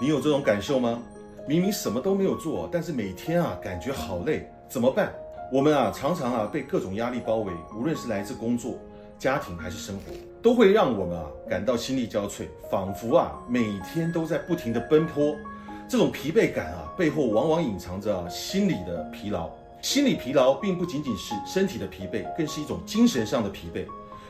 你有这种感受吗？明明什么都没有做，但是每天啊感觉好累，怎么办？我们啊常常啊被各种压力包围，无论是来自工作、家庭还是生活，都会让我们啊感到心力交瘁，仿佛啊每天都在不停的奔波。这种疲惫感啊背后往往隐藏着心理的疲劳。心理疲劳并不仅仅是身体的疲惫，更是一种精神上的疲惫。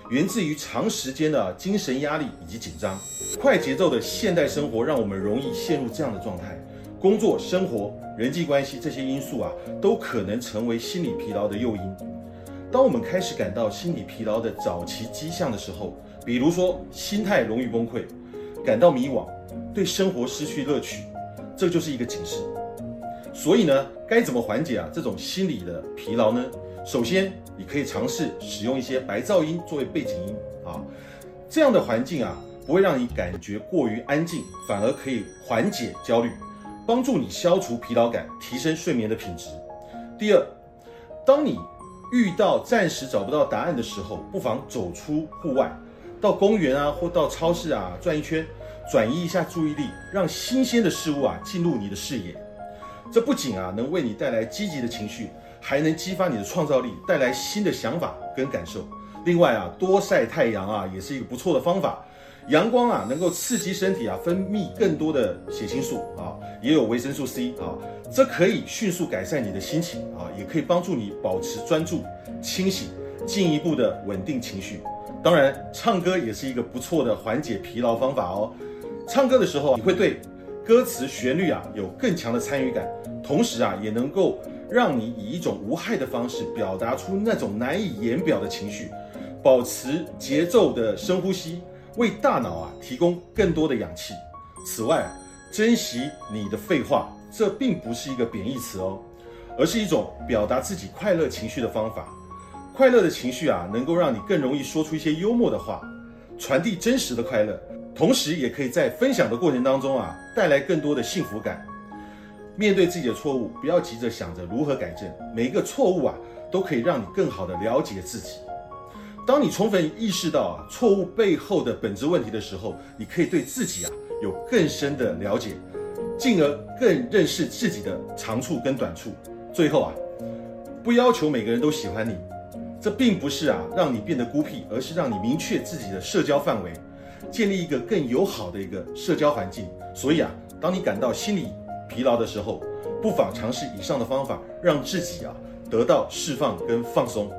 源自于长时间的精神压力以及紧张，快节奏的现代生活让我们容易陷入这样的状态。工作、生活、人际关系这些因素啊，都可能成为心理疲劳的诱因。当我们开始感到心理疲劳的早期迹象的时候，比如说心态容易崩溃，感到迷惘，对生活失去乐趣，这就是一个警示。所以呢，该怎么缓解啊这种心理的疲劳呢？首先，你可以尝试使用一些白噪音作为背景音啊，这样的环境啊，不会让你感觉过于安静，反而可以缓解焦虑，帮助你消除疲劳感，提升睡眠的品质。第二，当你遇到暂时找不到答案的时候，不妨走出户外，到公园啊，或到超市啊转一圈，转移一下注意力，让新鲜的事物啊进入你的视野。这不仅啊能为你带来积极的情绪。还能激发你的创造力，带来新的想法跟感受。另外啊，多晒太阳啊，也是一个不错的方法。阳光啊，能够刺激身体啊，分泌更多的血清素啊，也有维生素 C 啊，这可以迅速改善你的心情啊，也可以帮助你保持专注、清醒，进一步的稳定情绪。当然，唱歌也是一个不错的缓解疲劳方法哦。唱歌的时候，你会对歌词旋律啊有更强的参与感，同时啊，也能够。让你以一种无害的方式表达出那种难以言表的情绪，保持节奏的深呼吸，为大脑啊提供更多的氧气。此外，珍惜你的废话，这并不是一个贬义词哦，而是一种表达自己快乐情绪的方法。快乐的情绪啊，能够让你更容易说出一些幽默的话，传递真实的快乐，同时也可以在分享的过程当中啊，带来更多的幸福感。面对自己的错误，不要急着想着如何改正。每一个错误啊，都可以让你更好的了解自己。当你充分意识到啊错误背后的本质问题的时候，你可以对自己啊有更深的了解，进而更认识自己的长处跟短处。最后啊，不要求每个人都喜欢你，这并不是啊让你变得孤僻，而是让你明确自己的社交范围，建立一个更友好的一个社交环境。所以啊，当你感到心理疲劳的时候，不妨尝试以上的方法，让自己啊得到释放跟放松。